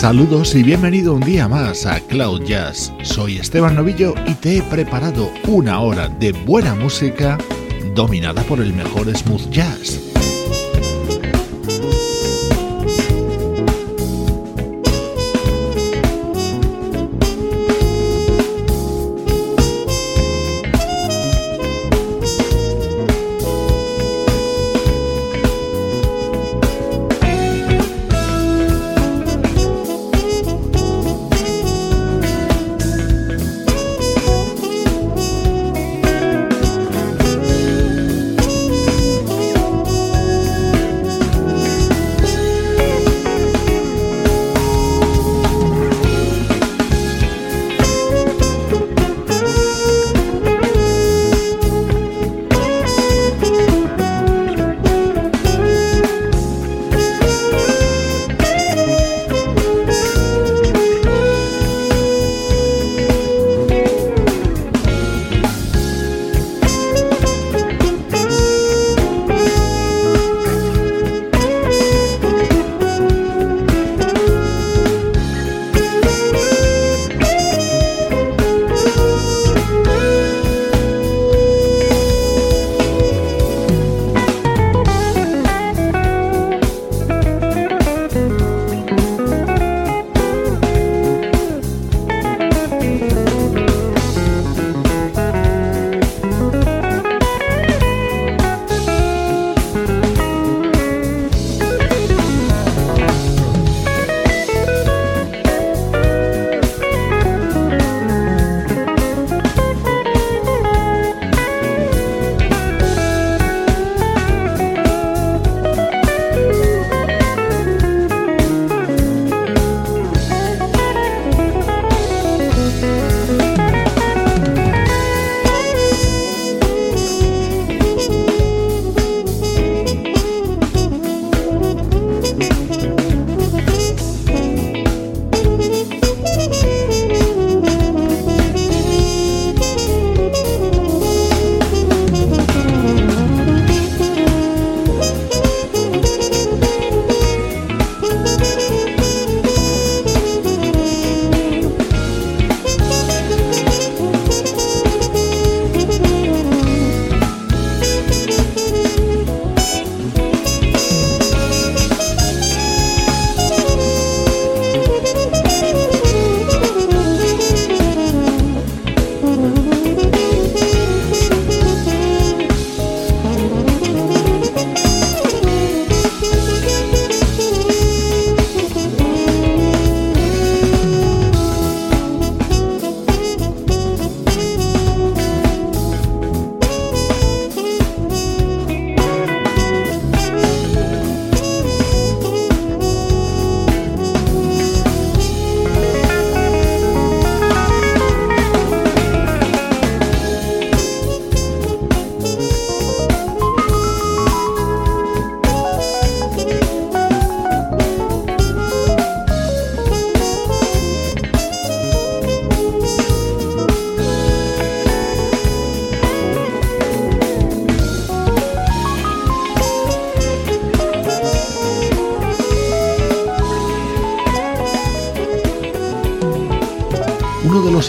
Saludos y bienvenido un día más a Cloud Jazz. Soy Esteban Novillo y te he preparado una hora de buena música dominada por el mejor smooth jazz.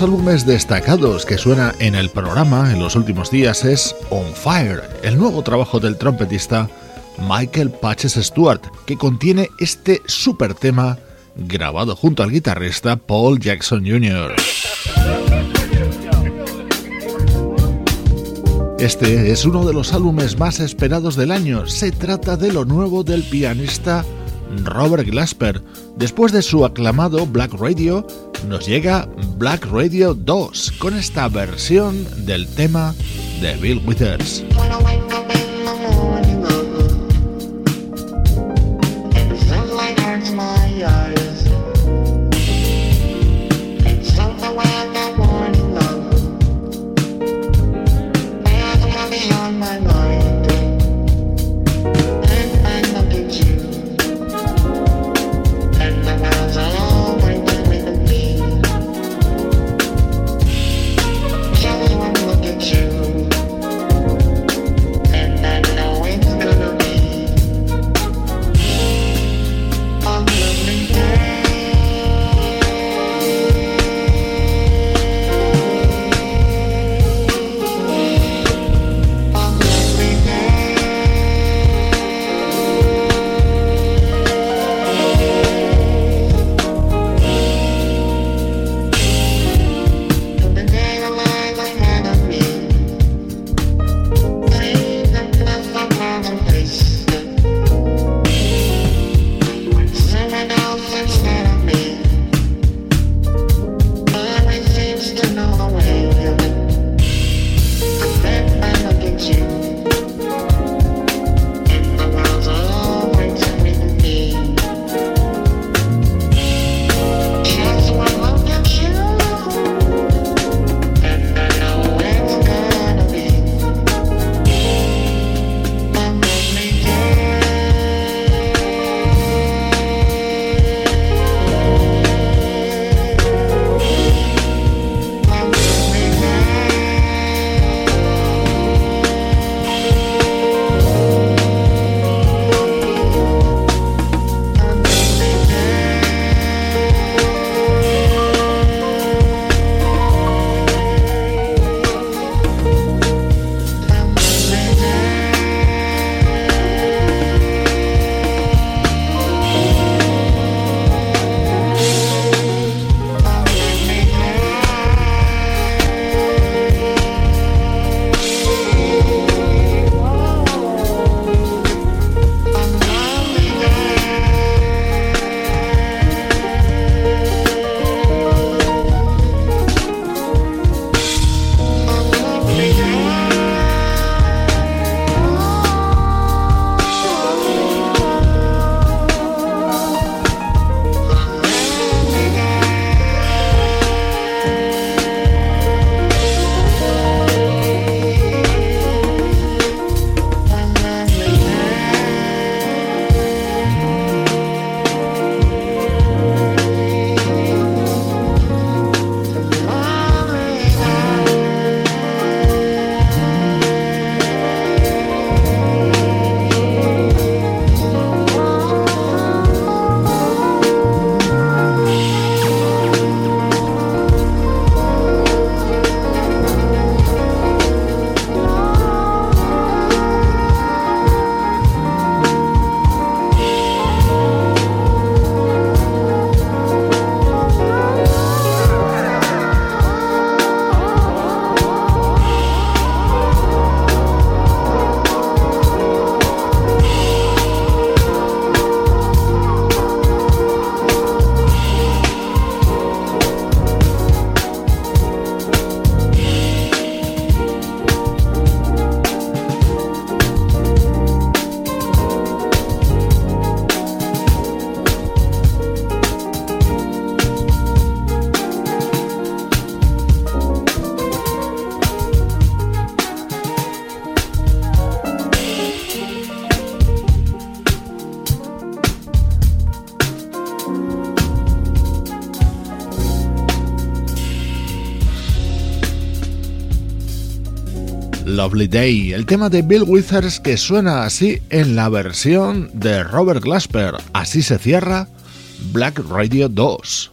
Álbumes destacados que suena en el programa en los últimos días es On Fire, el nuevo trabajo del trompetista Michael Patches Stewart, que contiene este super tema grabado junto al guitarrista Paul Jackson Jr. Este es uno de los álbumes más esperados del año. Se trata de lo nuevo del pianista Robert Glasper. Después de su aclamado Black Radio, nos llega Black Radio 2 con esta versión del tema de Bill Withers. Lovely Day, el tema de Bill Withers que suena así en la versión de Robert Glasper. Así se cierra Black Radio 2.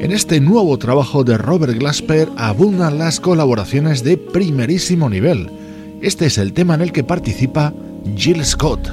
En este nuevo trabajo de Robert Glasper abundan las colaboraciones de primerísimo nivel este es el tema en el que participa Jill Scott.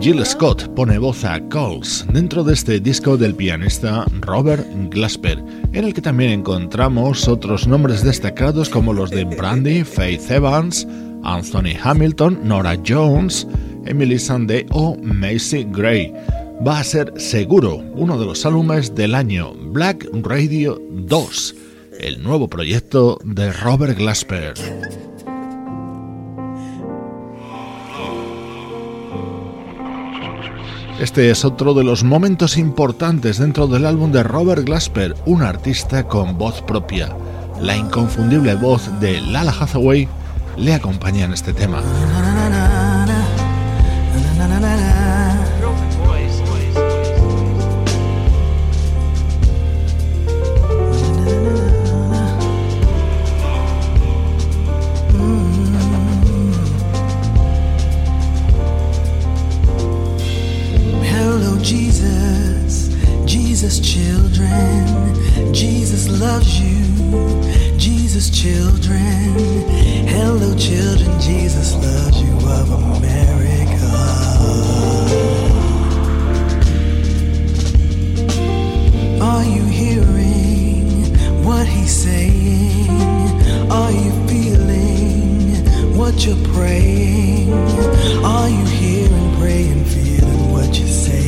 Jill Scott pone voz a Coles dentro de este disco del pianista Robert Glasper, en el que también encontramos otros nombres destacados como los de Brandy, Faith Evans, Anthony Hamilton, Nora Jones, Emily Sande o Macy Gray. Va a ser seguro uno de los álbumes del año Black Radio 2, el nuevo proyecto de Robert Glasper. Este es otro de los momentos importantes dentro del álbum de Robert Glasper, un artista con voz propia. La inconfundible voz de Lala Hathaway le acompaña en este tema. Jesus, children, Jesus loves you. Jesus, children, hello, children, Jesus loves you of America. Are you hearing what he's saying? Are you feeling what you're praying? Are you hearing, praying, feeling what you say?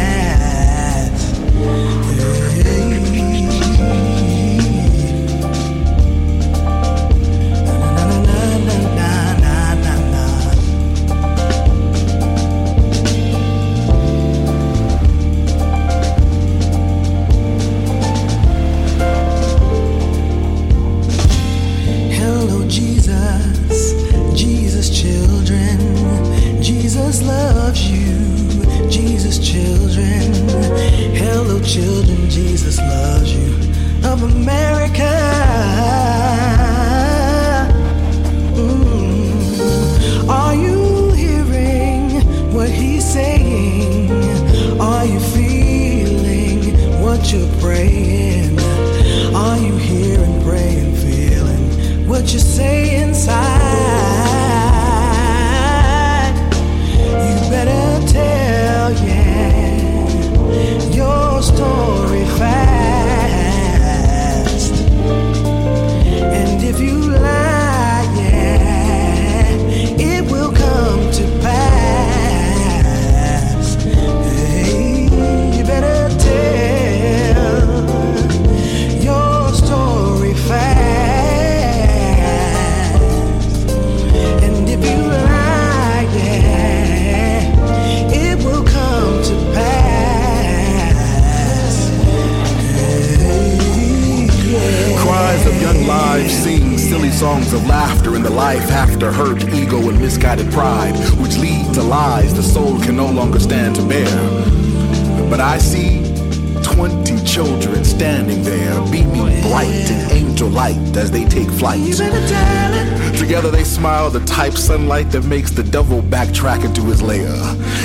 sunlight that makes the devil backtrack into his lair.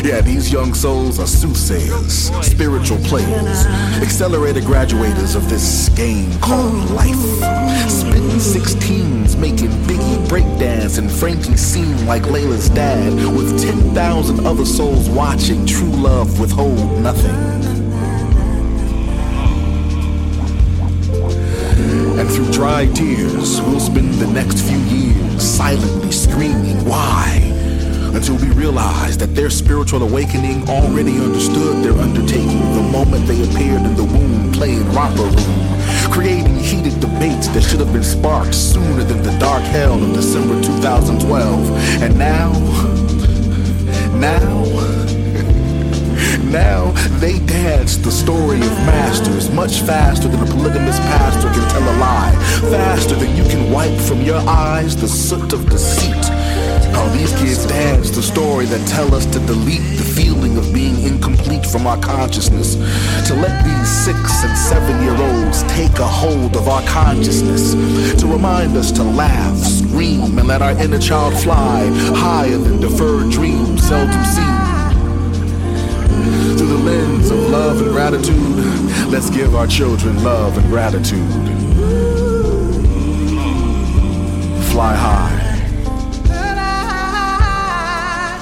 Yeah, these young souls are soothsayers, spiritual players, accelerated graduators of this game called life. Spitting 16s, making Biggie breakdance and Frankie seem like Layla's dad, with 10,000 other souls watching true love withhold nothing. And through dry tears, we'll spend the next few years silently screaming, why? Until we realize that their spiritual awakening already understood their undertaking the moment they appeared in the womb playing romper room, creating heated debates that should have been sparked sooner than the dark hell of December 2012. And now, now, now they dance the story of masters much faster than a polygamous pastor can tell a lie, faster than you can wipe from your eyes the soot of deceit How these kids dance the story that tell us to delete the feeling of being incomplete from our consciousness. To let these six and seven year olds take a hold of our consciousness. To remind us to laugh, scream, and let our inner child fly higher than deferred dreams seldom seen. Of love and gratitude, let's give our children love and gratitude. Fly high.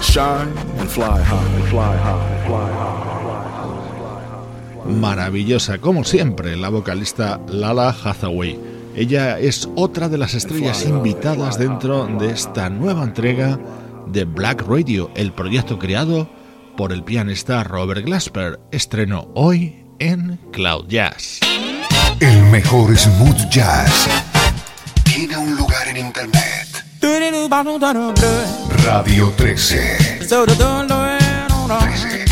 Shine and fly high, fly high, fly high. Maravillosa, como siempre, la vocalista Lala Hathaway. Ella es otra de las estrellas invitadas dentro de esta nueva entrega de Black Radio, el proyecto creado por el pianista Robert Glasper. Estreno hoy en Cloud Jazz. El mejor smooth jazz tiene un lugar en internet. Radio 13. 13.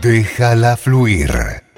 Déjala fluir.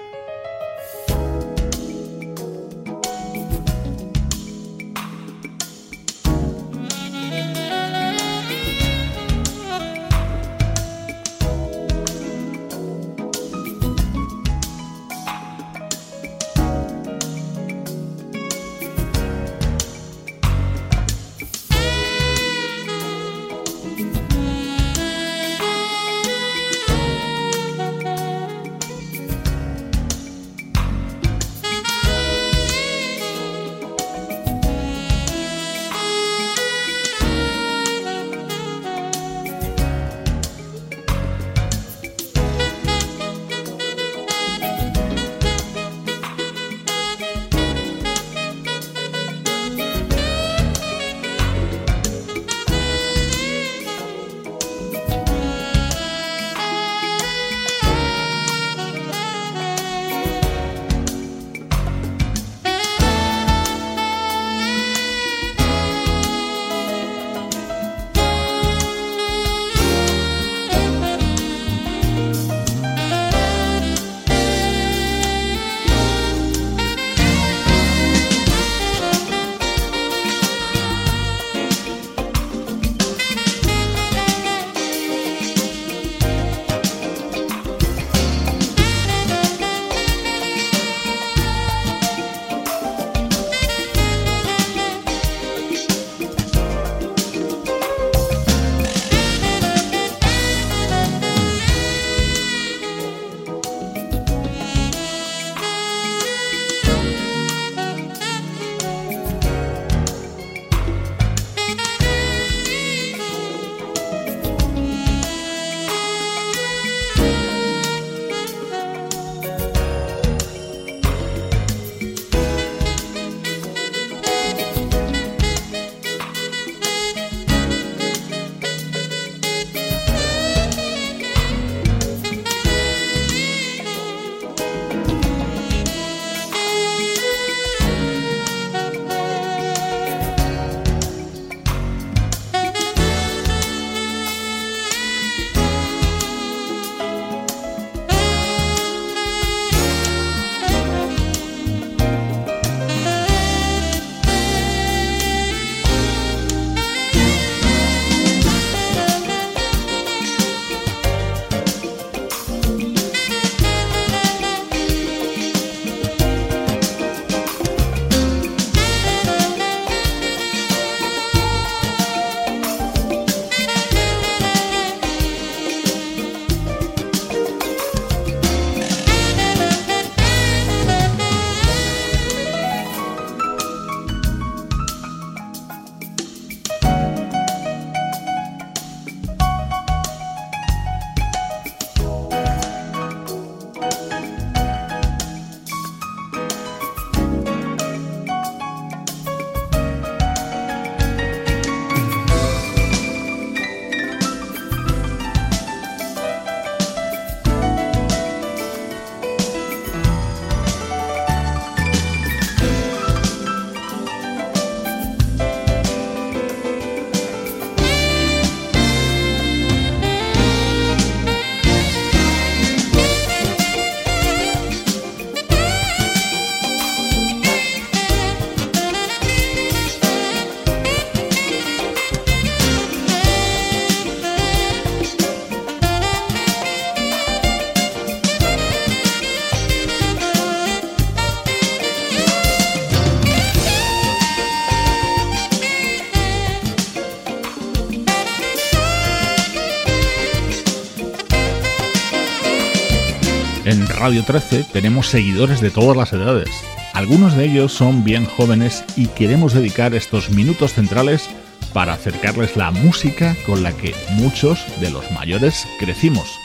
Radio 13 tenemos seguidores de todas las edades. Algunos de ellos son bien jóvenes y queremos dedicar estos minutos centrales para acercarles la música con la que muchos de los mayores crecimos.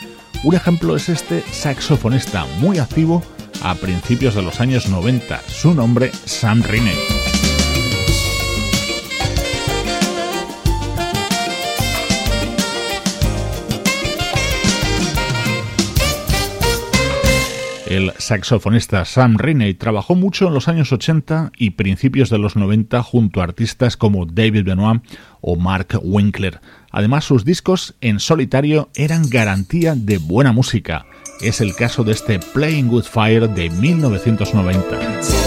Un ejemplo es este saxofonista muy activo a principios de los años 90, su nombre Sam Riney. El saxofonista Sam Riney trabajó mucho en los años 80 y principios de los 90 junto a artistas como David Benoit o Mark Winkler. Además, sus discos en solitario eran garantía de buena música. Es el caso de este Playing Good Fire de 1990.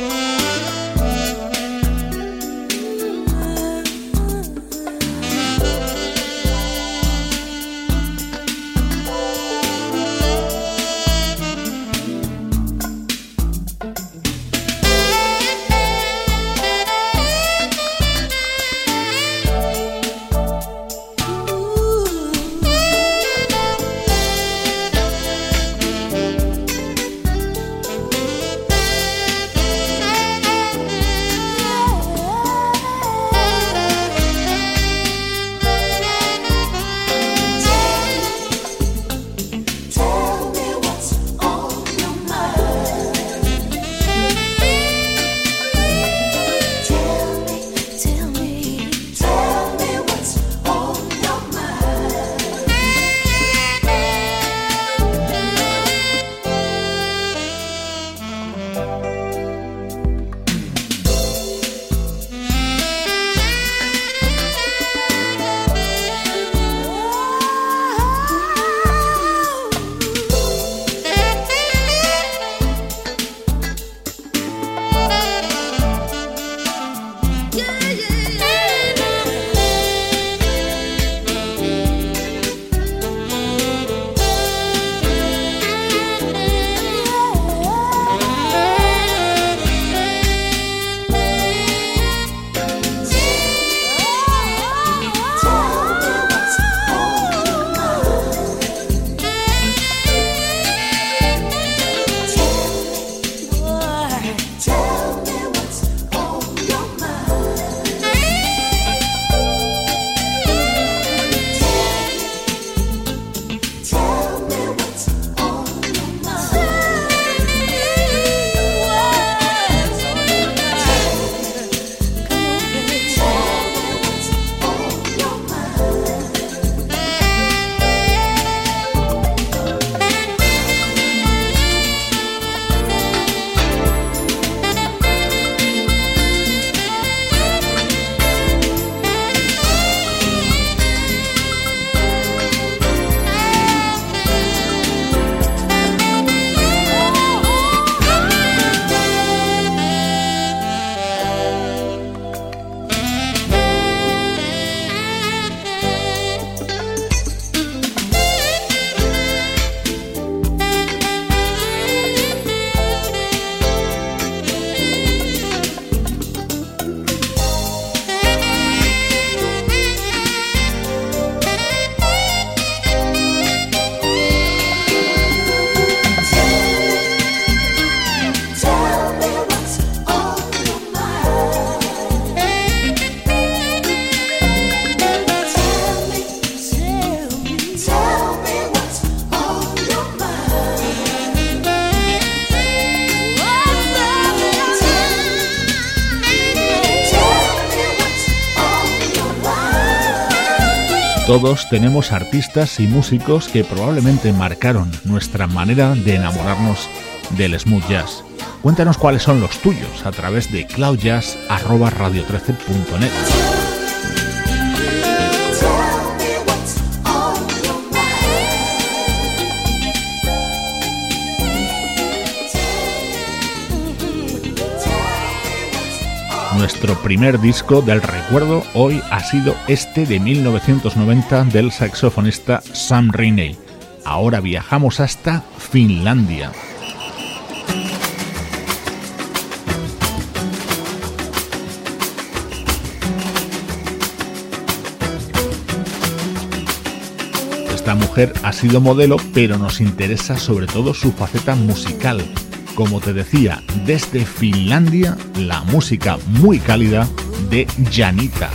Todos tenemos artistas y músicos que probablemente marcaron nuestra manera de enamorarnos del smooth jazz. Cuéntanos cuáles son los tuyos a través de cloudjazz.radio13.net. nuestro primer disco del recuerdo hoy ha sido este de 1990 del saxofonista Sam Rainey. Ahora viajamos hasta Finlandia. Esta mujer ha sido modelo, pero nos interesa sobre todo su faceta musical. Como te decía, desde Finlandia, la música muy cálida de Janita.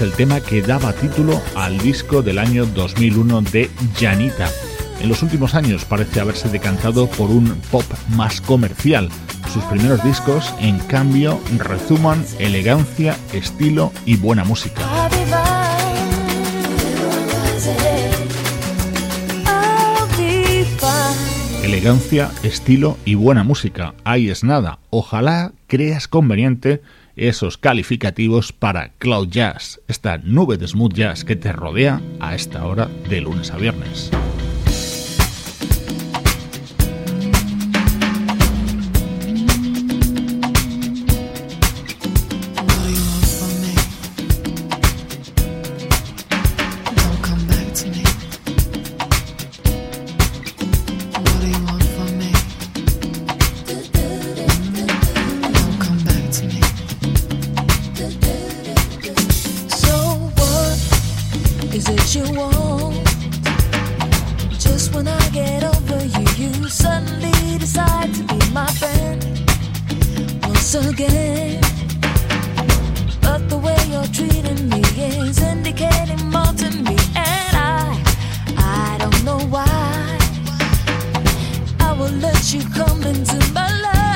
El tema que daba título al disco del año 2001 de Janita. En los últimos años parece haberse decantado por un pop más comercial. Sus primeros discos, en cambio, resuman elegancia, estilo y buena música. Elegancia, estilo y buena música. Ahí es nada. Ojalá creas conveniente esos calificativos para Cloud Jazz, esta nube de smooth jazz que te rodea a esta hora de lunes a viernes. That it you want? Just when I get over you, you suddenly decide to be my friend once again. But the way you're treating me is indicating more to me, and I, I don't know why. I will let you come into my life.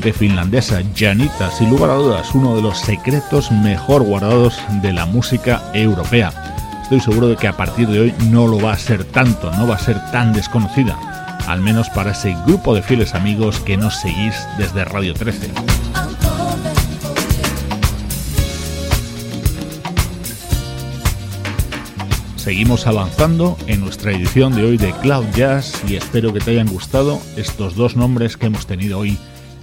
Finlandesa Janita, sin lugar a dudas, uno de los secretos mejor guardados de la música europea. Estoy seguro de que a partir de hoy no lo va a ser tanto, no va a ser tan desconocida, al menos para ese grupo de fieles amigos que nos seguís desde Radio 13. Seguimos avanzando en nuestra edición de hoy de Cloud Jazz y espero que te hayan gustado estos dos nombres que hemos tenido hoy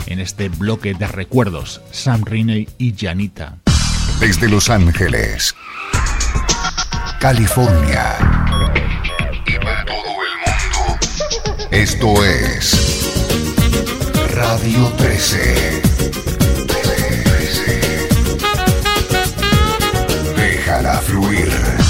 en este bloque de recuerdos, Sam Riney y Janita. Desde Los Ángeles, California y para todo el mundo, esto es Radio 13. Déjala fluir.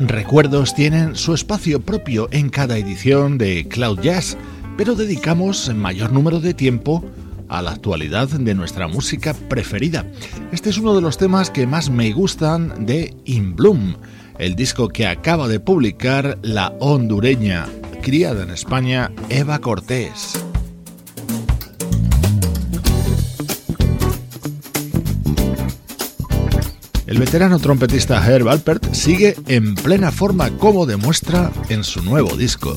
Recuerdos tienen su espacio propio en cada edición de Cloud Jazz, pero dedicamos mayor número de tiempo a la actualidad de nuestra música preferida. Este es uno de los temas que más me gustan de In Bloom, el disco que acaba de publicar la hondureña criada en España Eva Cortés. El veterano trompetista Herb Alpert sigue en plena forma como demuestra en su nuevo disco.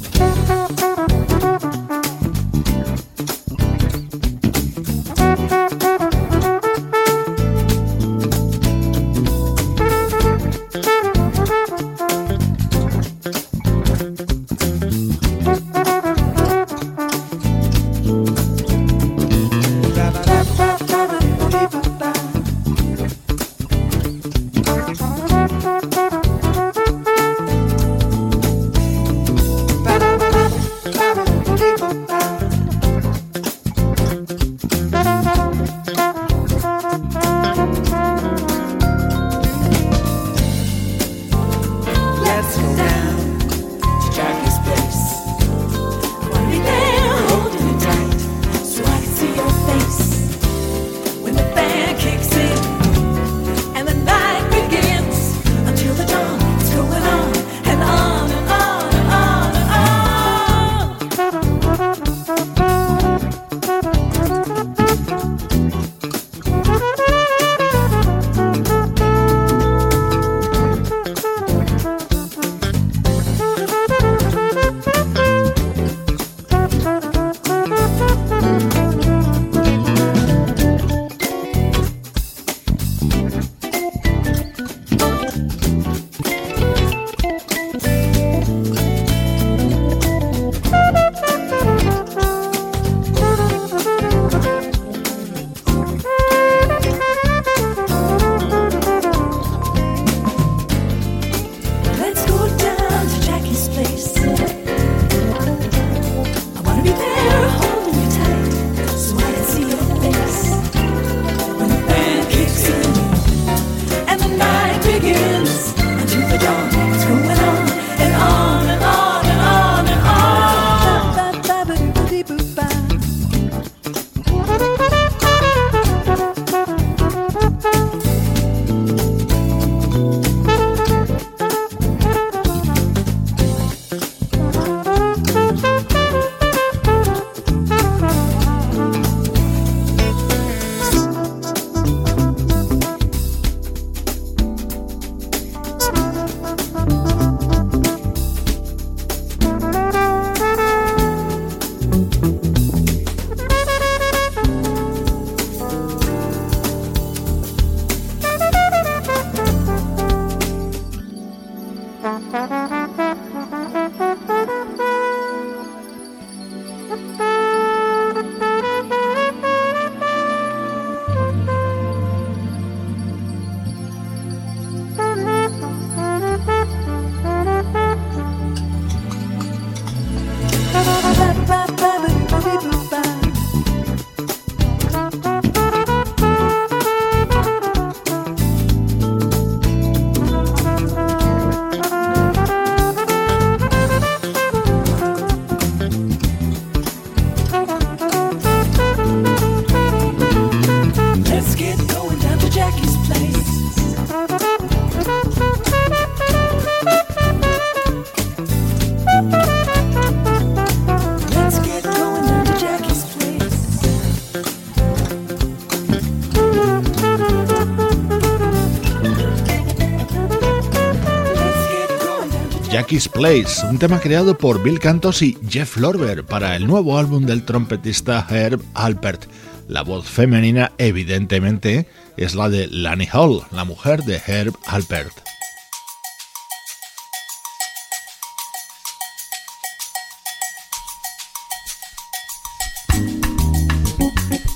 Un tema creado por Bill Cantos y Jeff Lorber para el nuevo álbum del trompetista Herb Alpert. La voz femenina, evidentemente, es la de Lani Hall, la mujer de Herb Alpert.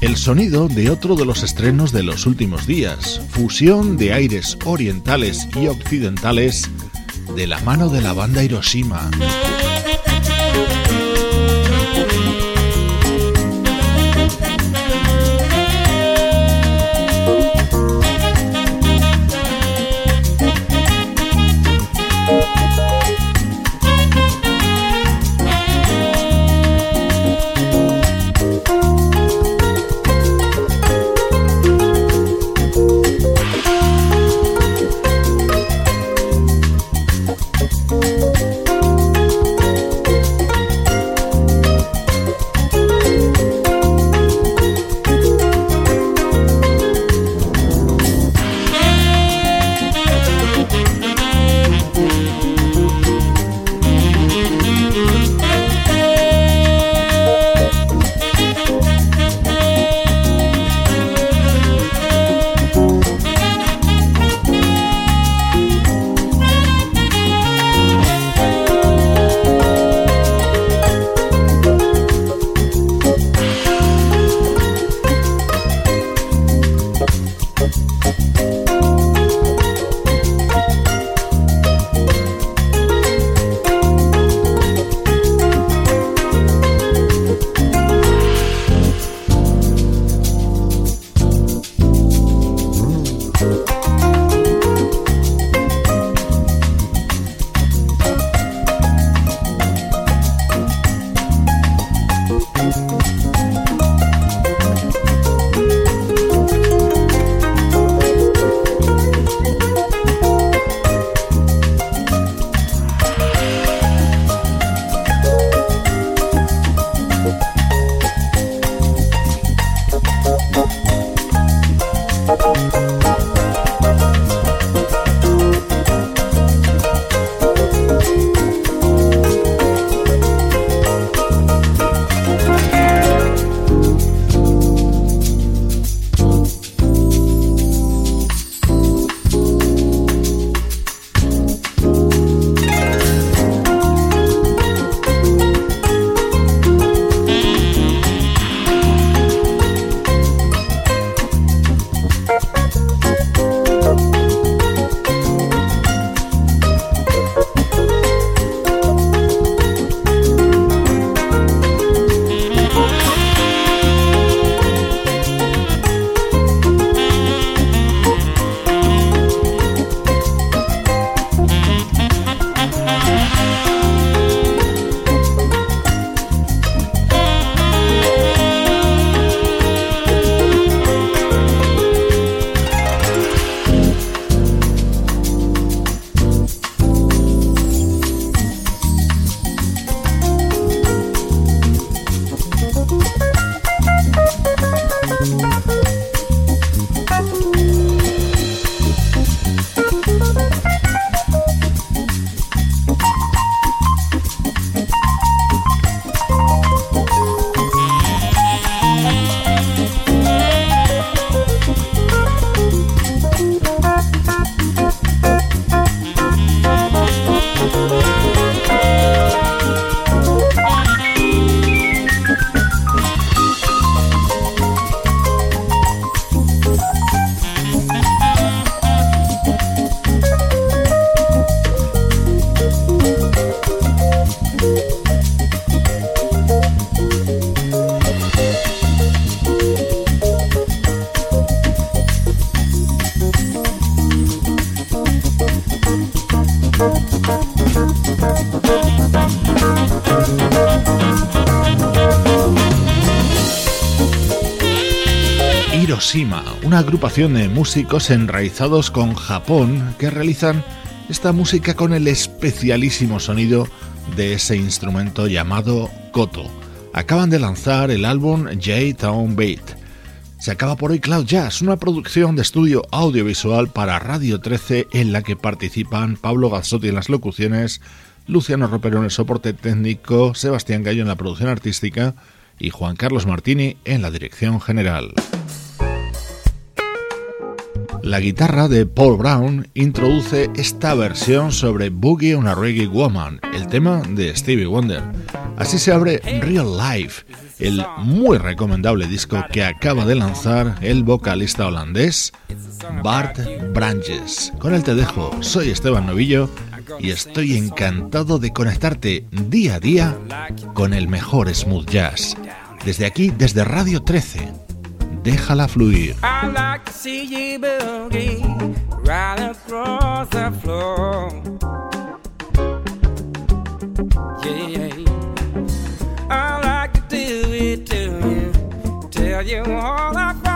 El sonido de otro de los estrenos de los últimos días, fusión de aires orientales y occidentales de la mano de la banda Hiroshima. Agrupación de músicos enraizados con Japón que realizan esta música con el especialísimo sonido de ese instrumento llamado koto. Acaban de lanzar el álbum J-Town Beat. Se acaba por hoy Cloud Jazz, una producción de estudio audiovisual para Radio 13 en la que participan Pablo Gazzotti en las locuciones, Luciano Ropero en el soporte técnico, Sebastián Gallo en la producción artística y Juan Carlos Martini en la dirección general. La guitarra de Paul Brown introduce esta versión sobre Boogie on a Reggae Woman, el tema de Stevie Wonder. Así se abre Real Life, el muy recomendable disco que acaba de lanzar el vocalista holandés Bart Branches. Con él te dejo, soy Esteban Novillo y estoy encantado de conectarte día a día con el mejor smooth jazz. Desde aquí, desde Radio 13. Déjala fluir. I like to see you boogie right across the floor. Yeah, I like to do it to you, tell you all I found.